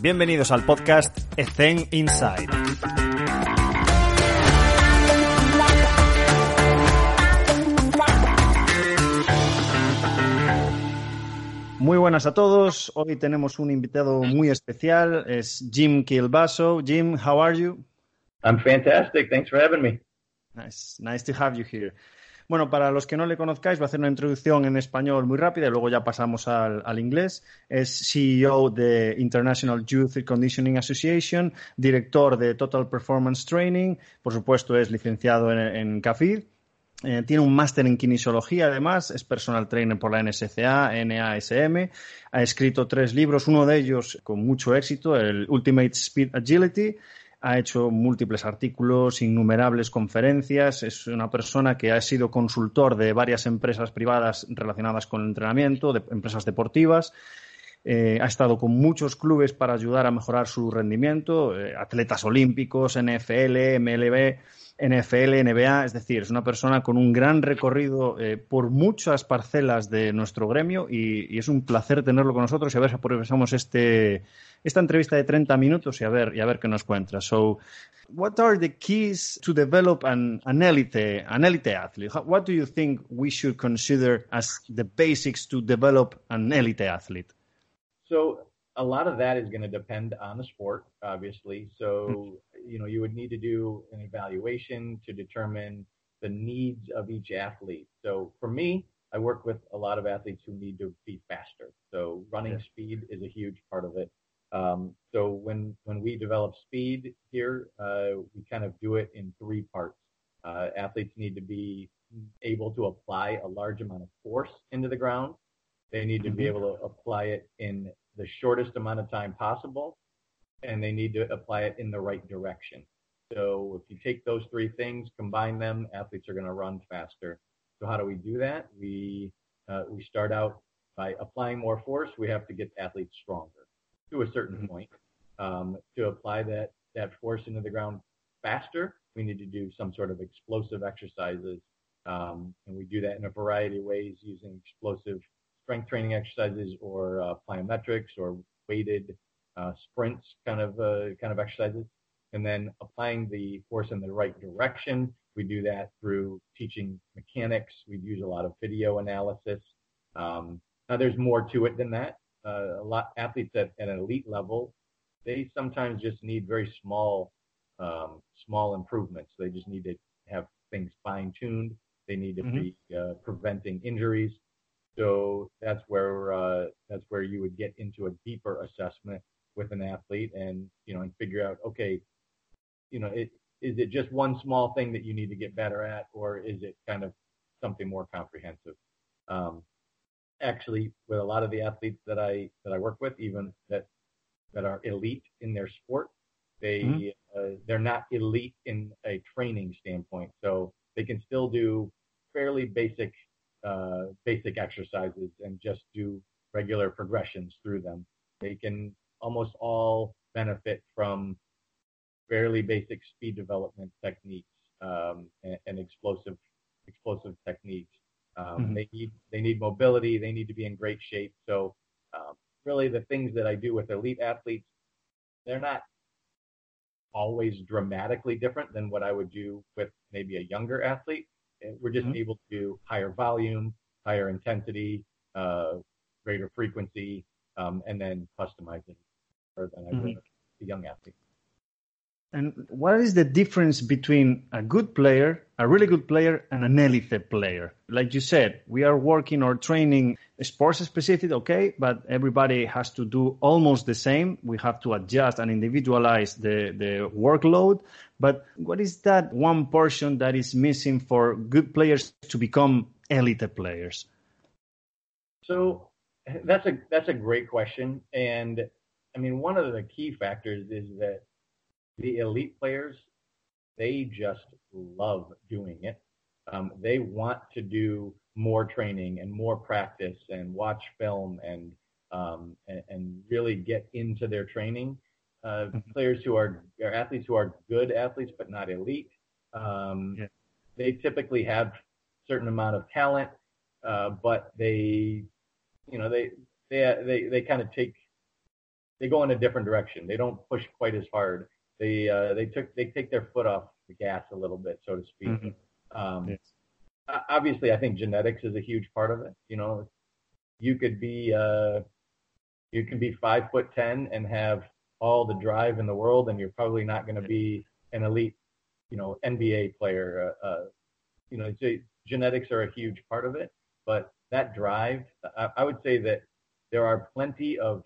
Bienvenidos al podcast Ethen Inside. Muy buenas a todos. Hoy tenemos un invitado muy especial. Es Jim Kilbaso. Jim, how are you? I'm fantastic. Thanks for having me. Nice, nice to have you here. Bueno, para los que no le conozcáis, voy a hacer una introducción en español muy rápida y luego ya pasamos al, inglés. Es CEO de International Youth Conditioning Association, director de Total Performance Training, por supuesto es licenciado en, en CAFID. Eh, tiene un máster en kinesiología, además, es personal trainer por la NSCA, NASM. Ha escrito tres libros, uno de ellos con mucho éxito, el Ultimate Speed Agility, ha hecho múltiples artículos, innumerables conferencias, es una persona que ha sido consultor de varias empresas privadas relacionadas con el entrenamiento, de empresas deportivas. Eh, ha estado con muchos clubes para ayudar a mejorar su rendimiento, eh, atletas olímpicos, NFL, MLB, NFL, NBA, es decir, es una persona con un gran recorrido eh, por muchas parcelas de nuestro gremio y, y, es un placer tenerlo con nosotros y a ver si aprovechamos este, esta entrevista de 30 minutos y a ver, y a ver qué nos cuenta. So, what are the keys to develop an, an elite, an elite athlete? What do you think we should consider as the basics to develop an elite athlete? So, a lot of that is going to depend on the sport, obviously. So, mm-hmm. you know, you would need to do an evaluation to determine the needs of each athlete. So, for me, I work with a lot of athletes who need to be faster. So, running yeah. speed is a huge part of it. Um, so when when we develop speed here, uh, we kind of do it in three parts. Uh, athletes need to be able to apply a large amount of force into the ground. They need to be able to apply it in the shortest amount of time possible, and they need to apply it in the right direction. So if you take those three things, combine them, athletes are going to run faster. So how do we do that? We uh, we start out by applying more force. We have to get athletes stronger to a certain point. Um, to apply that that force into the ground faster, we need to do some sort of explosive exercises, um, and we do that in a variety of ways using explosive strength training exercises or uh, plyometrics or weighted uh, sprints kind of uh, kind of exercises, and then applying the force in the right direction. We do that through teaching mechanics. We use a lot of video analysis. Um, now, there's more to it than that uh, a lot athletes at, at an elite level, they sometimes just need very small um, small improvements. They just need to have things fine tuned. They need to mm-hmm. be uh, preventing injuries. So that's where uh, that's where you would get into a deeper assessment with an athlete, and you know, and figure out, okay, you know, it, is it just one small thing that you need to get better at, or is it kind of something more comprehensive? Um, actually with a lot of the athletes that I that I work with, even that that are elite in their sport, they mm-hmm. uh, they're not elite in a training standpoint. So they can still do fairly basic uh, basic exercises and just do regular progressions through them. They can almost all benefit from fairly basic speed development techniques um, and, and explosive explosive techniques um, mm-hmm. They need mobility. They need to be in great shape. So um, really, the things that I do with elite athletes, they're not always dramatically different than what I would do with maybe a younger athlete. We're just mm-hmm. able to do higher volume, higher intensity, uh, greater frequency, um, and then customizing further than I would mm-hmm. a young athlete. And what is the difference between a good player, a really good player, and an elite player? Like you said, we are working or training sports specific, okay, but everybody has to do almost the same. We have to adjust and individualize the, the workload. But what is that one portion that is missing for good players to become elite players? So that's a that's a great question. And I mean one of the key factors is that the elite players, they just love doing it. Um, they want to do more training and more practice and watch film and um, and, and, really get into their training. Uh, mm-hmm. players who are, are, athletes who are good athletes but not elite, um, yeah. they typically have certain amount of talent, uh, but they, you know, they they they they kind of take they go in a different direction. They don't push quite as hard. They uh, they took they take their foot off the gas a little bit, so to speak. Mm-hmm. Um, yes. Obviously, I think genetics is a huge part of it. You know, you could be uh, you can be five foot ten and have all the drive in the world, and you're probably not going to be an elite, you know, NBA player. Uh, uh, you know, genetics are a huge part of it, but that drive, I, I would say that there are plenty of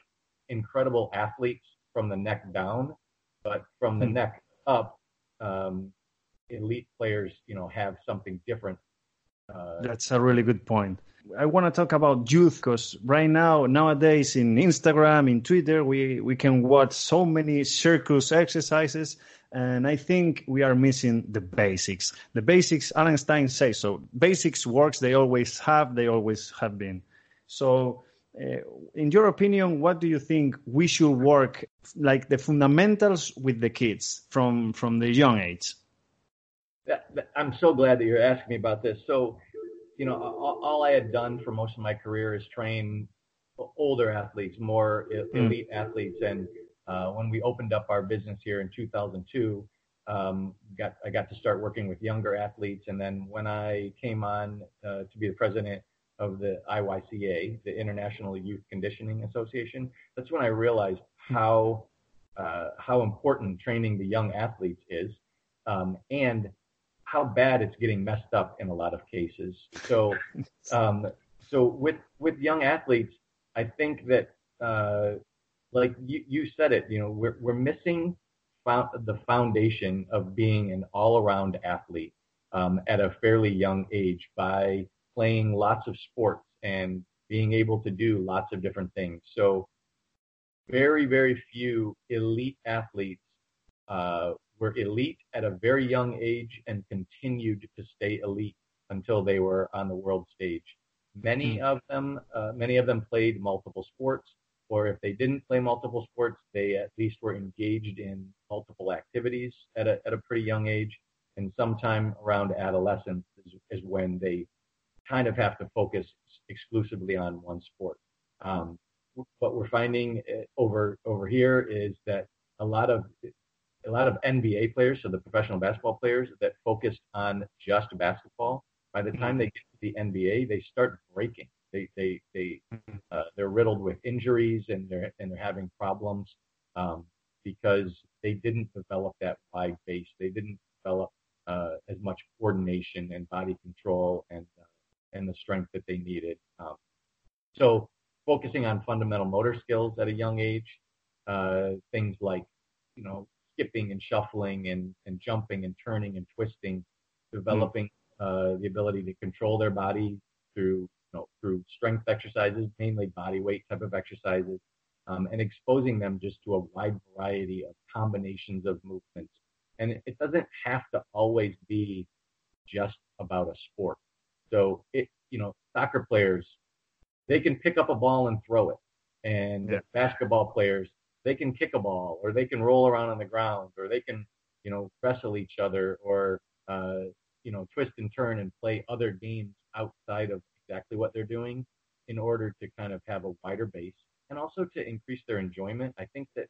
incredible athletes from the neck down, but from the hmm. neck up, um, elite players, you know, have something different. Uh, That's a really good point. I want to talk about youth because right now, nowadays, in Instagram, in Twitter, we, we can watch so many circus exercises, and I think we are missing the basics. The basics, Alan Stein says so. Basics works, they always have, they always have been. So, in your opinion, what do you think we should work like the fundamentals with the kids from from the young age? I'm so glad that you're asking me about this. So, you know, all, all, I had done for most of my career is train older athletes, more hmm. elite mm. athletes. And uh, when we opened up our business here in 2002, um, got I got to start working with younger athletes. And then when I came on uh, to be the president of the IYCA, the International Youth Conditioning Association, that's when I realized how uh, how important training the young athletes is, um, and how bad it's getting messed up in a lot of cases. So, um, so with with young athletes, I think that uh, like you, you said it, you know, we're we're missing found, the foundation of being an all around athlete um, at a fairly young age by playing lots of sports and being able to do lots of different things. So, very very few elite athletes uh, were elite at a very young age and continued to stay elite until they were on the world stage. Many mm. of them, uh, many of them played multiple sports, or if they didn't play multiple sports, they at least were engaged in multiple activities at a, at a pretty young age. And sometime around adolescence is, is when they kind of have to focus exclusively on one sport. Um, what we're finding uh, over over here is that a lot of a lot of NBA players, so the professional basketball players that focused on just basketball, by the time they get to the NBA, they start breaking. They they they mm-hmm. uh, they're riddled with injuries and they're and they're having problems um, because they didn't develop that wide base. They didn't develop uh, as much coordination and body control and and the strength that they needed. Um, so focusing on fundamental motor skills at a young age, uh, things like you know skipping and shuffling and, and jumping and turning and twisting, developing uh, the ability to control their body through you know, through strength exercises, mainly body weight type of exercises, um, and exposing them just to a wide variety of combinations of movements. And it, it doesn't have to always be just about a sport. So it, you know, soccer players, they can pick up a ball and throw it, and yeah. basketball players, they can kick a ball or they can roll around on the ground or they can, you know, wrestle each other or, uh, you know, twist and turn and play other games outside of exactly what they're doing in order to kind of have a wider base and also to increase their enjoyment. I think that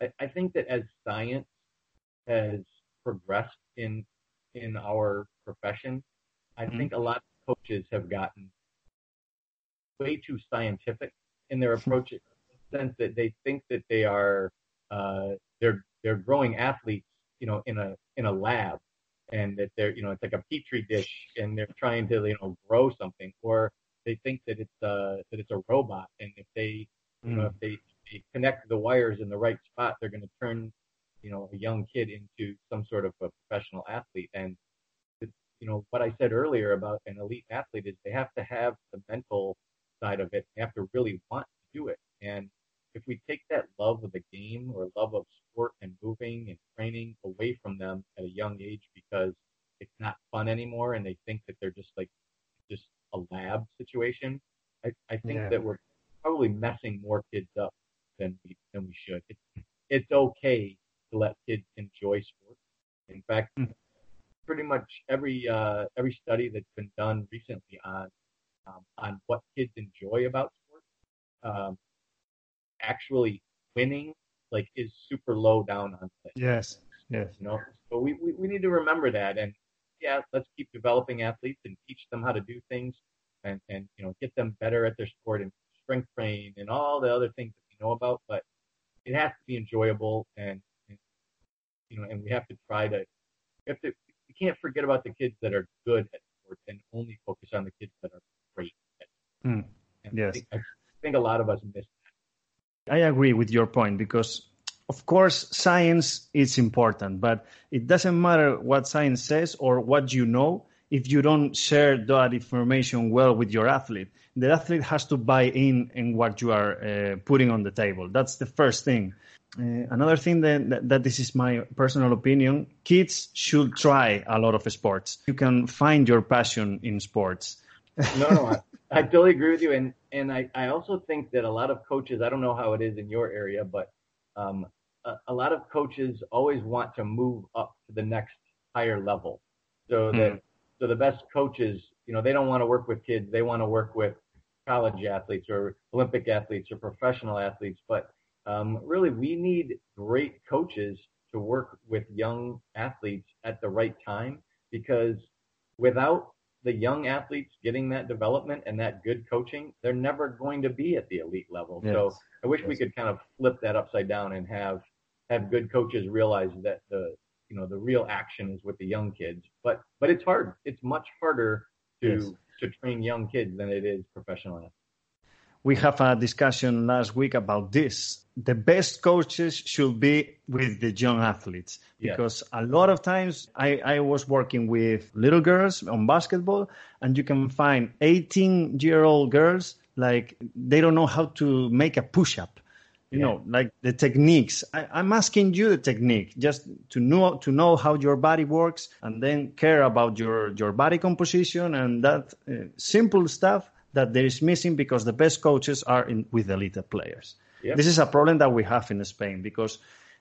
I, I think that as science has progressed in in our profession, I mm-hmm. think a lot of coaches have gotten way too scientific in their approach in the sense that they think that they are uh, they're they're growing athletes, you know, in a in a lab, and that they're you know it's like a petri dish, and they're trying to you know grow something, or they think that it's uh that it's a robot, and if they you mm. know if they, they connect the wires in the right spot, they're going to turn you know a young kid into some sort of a professional athlete, and you know what I said earlier about an elite athlete is they have to have the mental side of it. They have to really want to do it. And if we take that love of the game or love of sport and moving and training away from them at a young age because it's not fun anymore and they think that they're just like just a lab situation, I, I think yeah. that we're probably messing more kids up than we than we should. It's it's okay to let kids enjoy sports. In fact, mm. pretty much every uh, every study that's been done recently on um, on what kids enjoy about sports um, actually winning like is super low down on things. Yes. Yes. You know, so we, we, we need to remember that and yeah, let's keep developing athletes and teach them how to do things and, and you know, get them better at their sport and strength training and all the other things that we know about, but it has to be enjoyable and, and you know, and we have to try to we have to we can't forget about the kids that are good at sports and only focus on the kids that are great at Mm. Yes. I think, I think a lot of us miss that. I agree with your point because, of course, science is important, but it doesn't matter what science says or what you know if you don't share that information well with your athlete. The athlete has to buy in in what you are uh, putting on the table. That's the first thing. Uh, another thing that, that, that this is my personal opinion kids should try a lot of sports. You can find your passion in sports. No, no, I, I totally agree with you, and and I, I also think that a lot of coaches, I don't know how it is in your area, but um, a, a lot of coaches always want to move up to the next higher level, so that Mm. so the best coaches, you know, they don't want to work with kids, they want to work with college athletes or Olympic athletes or professional athletes, but um, really we need great coaches to work with young athletes at the right time because without the young athletes getting that development and that good coaching, they're never going to be at the elite level. So I wish we could kind of flip that upside down and have have good coaches realize that the you know the real action is with the young kids. But but it's hard. It's much harder to Yes. to train young kids than it is professional athletes. We have a discussion last week about this. The best coaches should be with the young athletes Yeah. because a lot of times I, I was working with little girls on basketball, and you can find 18 year old girls like they don't know how to make a push up. You Yeah. know, like the techniques. I, I'm asking you the technique just to know to know how your body works, and then care about your your body composition and that uh, simple stuff that there is missing because the best coaches are in, with elite players. Yep. This is a problem that we have in Spain because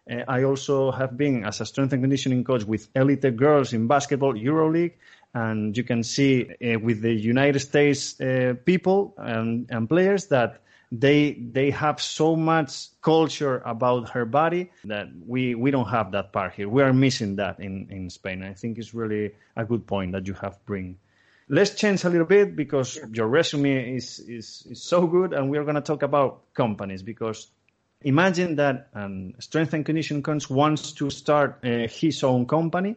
uh, I also have been as a strength and conditioning coach with elite girls in basketball EuroLeague, and you can see uh, with the United States uh, people and, and players that they they have so much culture about her body that we we don't have that part here. We are missing that in in Spain. I think it's really a good point that you have bring. Let's change a little bit because your resume is, is, is so good, and we're going to talk about companies because imagine that um, strength and conditioning coach wants to start uh, his own company.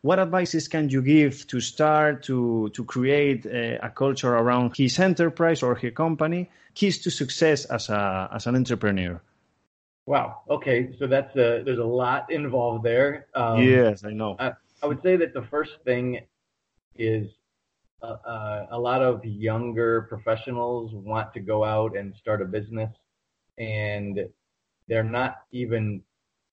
What advices can you give to start to to create uh, a culture around his enterprise or his company? Keys to success as a as an entrepreneur. Wow. Okay. So that's a, there's a lot involved there. Um, yes, I know. I, I would say that the first thing is uh, uh, a lot of younger professionals want to go out and start a business, and they're not even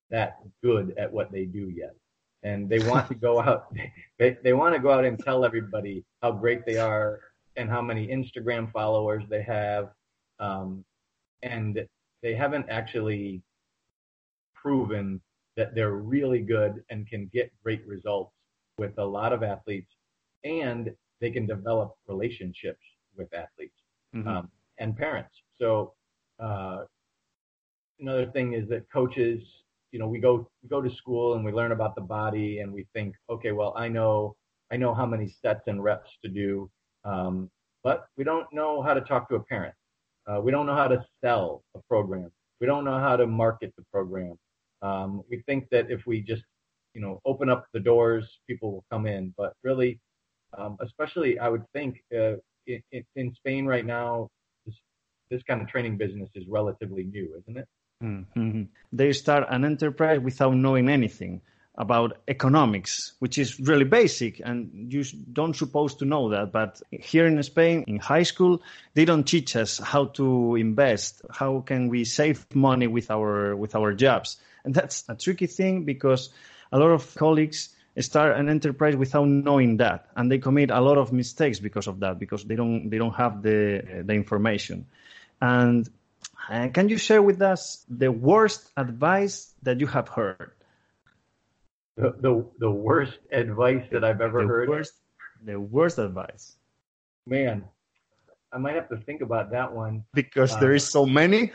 that good at what they do yet. And they want to go out. They they want to go out and tell everybody how great they are and how many Instagram followers they have, um, and they haven't actually proven that they're really good and can get great results with a lot of athletes and they can develop relationships with athletes Mhm. um, and parents. So uh, another thing is that coaches, you know, we go we go to school and we learn about the body and we think, okay, well, I know I know how many sets and reps to do, um, but we don't know how to talk to a parent. Uh, we don't know how to sell a program. We don't know how to market the program. Um, we think that if we just, you know, open up the doors, people will come in. But really, um, especially I would think uh, in, in Spain right now, this, this kind of training business is relatively new, isn't it? Mhm. They start an enterprise without knowing anything about economics, which is really basic, and you don't supposed to know that. But here in Spain, in high school, they don't teach us how to invest. How can we save money with our with our jobs? And that's a tricky thing because a lot of colleagues start an enterprise without knowing that, and they commit a lot of mistakes because of that, because they don't they don't have the the information. And uh, can you share with us the worst advice that you have heard? The the, the worst advice that I've ever the heard. Worst, the worst advice. Man, I might have to think about that one because there is so many.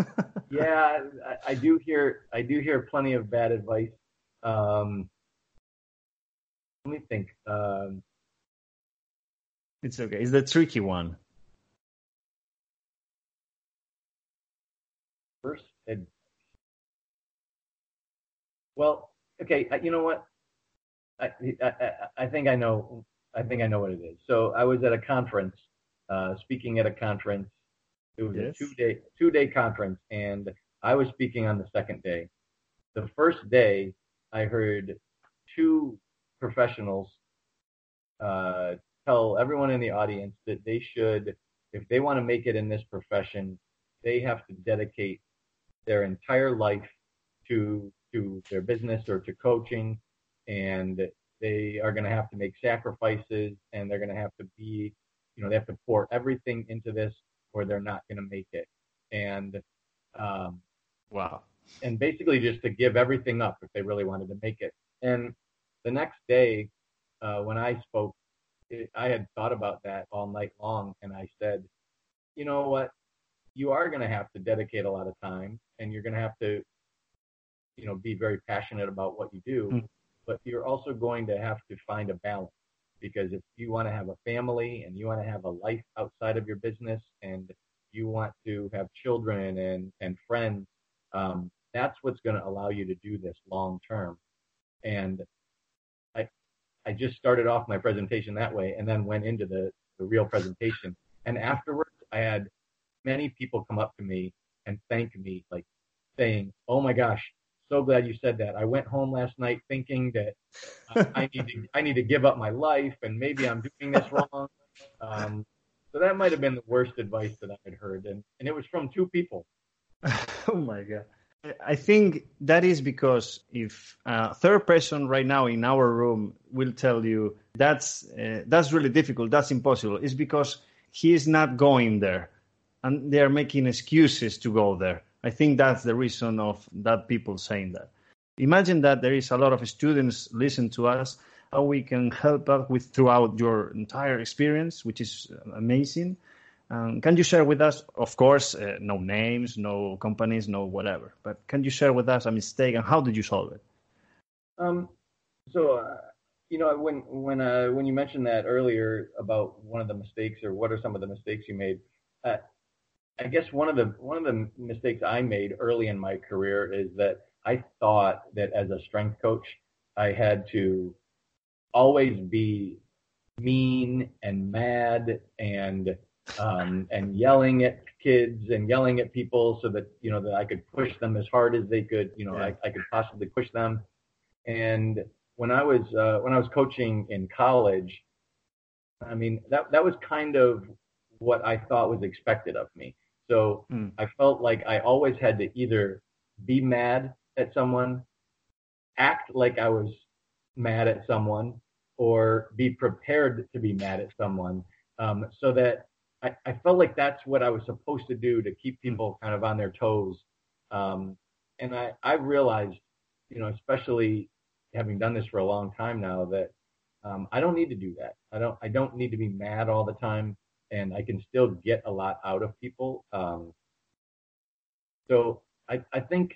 yeah, I, I, do hear I do hear plenty of bad advice. Um, let me think. Um, it's okay. It's the tricky one. First, ed- well, okay. You know what? I, I I think I know. I think I know what it is. So I was at a conference, uh, speaking at a conference. It was yes. a two day two day conference, and I was speaking on the second day. The first day, I heard two professionals uh, tell everyone in the audience that they should, if they want to make it in this profession, they have to dedicate their entire life to to their business or to coaching, and they are going to have to make sacrifices, and they're going to have to be, you know, they have to pour everything into this, or they're not going to make it. And um, wow. And basically, just to give everything up if they really wanted to make it. And the next day, uh, when I spoke, it, I had thought about that all night long, and I said, you know what? You are going to have to dedicate a lot of time, and you're going to have to, you know, be very passionate about what you do. Mm. But you're also going to have to find a balance because if you want to have a family and you want to have a life outside of your business and you want to have children and and friends, um, that's what's going to allow you to do this long term. And I just started off my presentation that way and then went into the, the real presentation. And afterwards, I had many people come up to me and thank me, like saying, "Oh my gosh, so glad you said that. I went home last night thinking that I need to I need to give up my life and maybe I'm doing this wrong." Um, so that might have been the worst advice that I had heard, and and it was from two people. oh my god. I think that is because if a third person right now in our room will tell you that's uh, that's really difficult, that's impossible, it's because he is not going there, and they are making excuses to go there. I think that's the reason of that people saying that. Imagine that there is a lot of students listen to us. How we can help out with throughout your entire experience, which is amazing um, can you share with us, of course, uh, no names, no companies, no whatever, but can you share with us a mistake and how did you solve it? Um, so, uh, you know, when when uh, when you mentioned that earlier about one of the mistakes or what are some of the mistakes you made, uh, I guess one of the one of the mistakes I made early in my career is that I thought that as a strength coach, I had to always be mean and mad and um, and yelling at kids and yelling at people so that you know that I could push them as hard as they could you know yeah. I, I could possibly push them and when I was uh, when I was coaching in college I mean that that was kind of what I thought was expected of me so mm. I felt like I always had to either be mad at someone act like I was mad at someone or be prepared to be mad at someone um, so that I, I felt like that's what I was supposed to do to keep people kind of on their toes. Um, and I, I realized, you know, especially having done this for a long time now, that um, I don't need to do that. I don't I don't need to be mad all the time, and I can still get a lot out of people. Um, so I, I think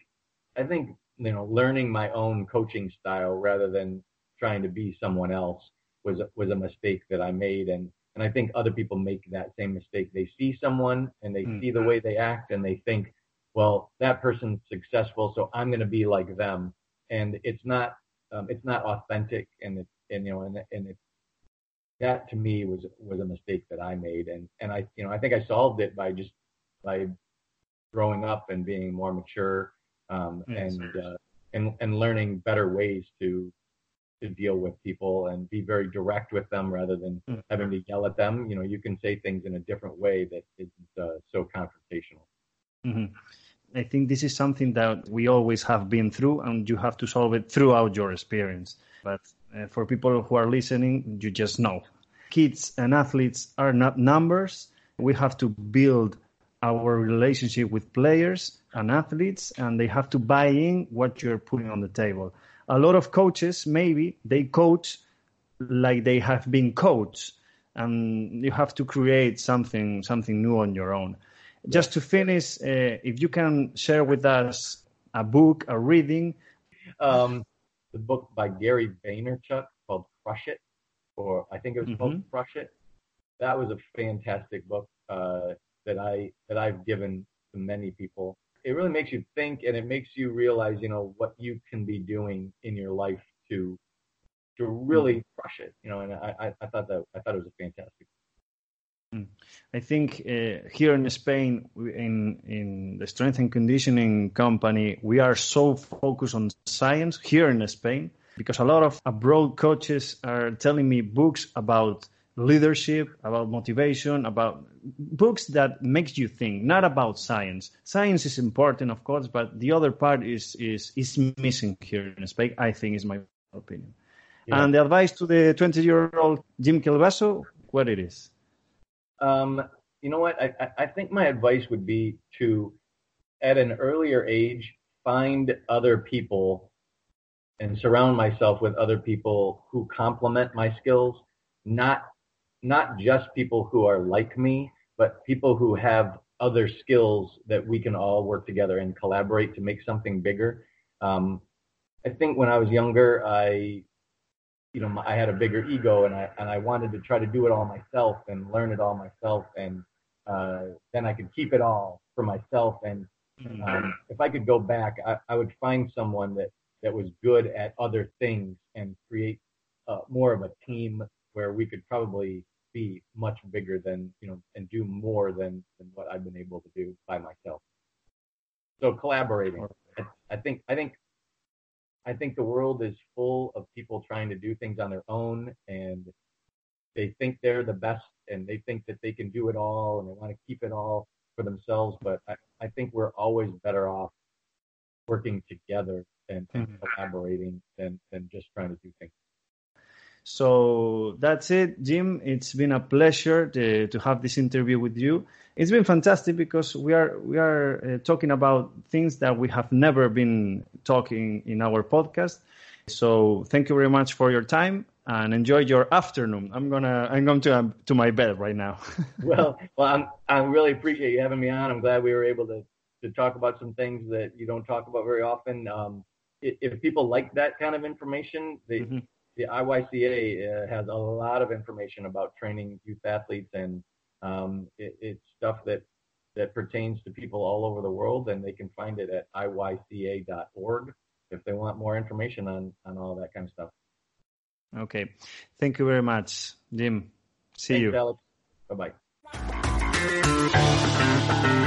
I think you know learning my own coaching style rather than trying to be someone else was was a mistake that I made, and and I think other people make that same mistake. They see someone and they mm. see the way they act and they think, well, that person's successful, so I'm going to be like them. And it's not, um, it's not authentic. And it's, and you know, and, and it, that to me was was a mistake that I made. And and I, you know, I think I solved it by just by growing up and being more mature um, yes. and uh, and and learning better ways to to deal with people and be very direct with them rather than mm-hmm. having to yell at them. You know, you can say things in a different way that isn't uh, so confrontational. Mm-hmm. I think this is something that we always have been through, and you have to solve it throughout your experience. But uh, for people who are listening, you just know kids and athletes are not numbers. We have to build our relationship with players and athletes, and they have to buy in what you're putting on the table a lot of coaches maybe they coach like they have been coached and you have to create something something new on your own. Just to finish, uh, if you can share with us a book, a reading. Um, the book by Gary Vaynerchuk called Crush It, or I think it was mm-hmm. called Crush It. That was a fantastic book uh, that I that I've given to many people. It really makes you think, and it makes you realize, you know, what you can be doing in your life to to really mm-hmm. crush it. You know, and I, I thought that I thought it was a fantastic. Mm. I think uh, here in Spain, in in the strength and conditioning company, we are so focused on science here in Spain because a lot of abroad coaches are telling me books about leadership, about motivation, about books that makes you think, not about science. Science is important, of course, but the other part is is is missing here in Spain. I think is my opinion. Yeah. And the advice to the 20 year old Jim Kielbaso, what it is? Um, you know what? I, I think my advice would be to, at an earlier age, find other people and surround myself with other people who complement my skills, not not just people who are like me, but people who have other skills that we can all work together and collaborate to make something bigger. Um, I think when I was younger, I you know, I had a bigger ego and I and I wanted to try to do it all myself and learn it all myself and uh, then I could keep it all for myself and mm-hmm. um, if I could go back, I, I would find someone that that was good at other things and create uh, more of a team where we could probably be much bigger than you know and do more than than what I've been able to do by myself. So collaborating, I, I think I think I think the world is full of people trying to do things on their own and they think they're the best and they think that they can do it all and they want to keep it all for themselves. But I, I think we're always better off working together and, and mm-hmm. collaborating than, than just trying to do things. So that's it, Jim. It's been a pleasure to, to have this interview with you. It's been fantastic because we are we are uh, talking about things that we have never been talking in our podcast. So thank you very much for your time and enjoy your afternoon. I'm gonna I'm going to um, to my bed right now. well, well, I'm I really appreciate you having me on. I'm glad we were able to to talk about some things that you don't talk about very often. Um, if people like that kind of information, they, mm-hmm the IYCA uh, has a lot of information about training youth athletes, and um, it, it's stuff that that pertains to people all over the world, and they can find it at iyca.org if they want more information on on all that kind of stuff. Okay, thank you very much, Jim. See Thanks, you. Bye bye.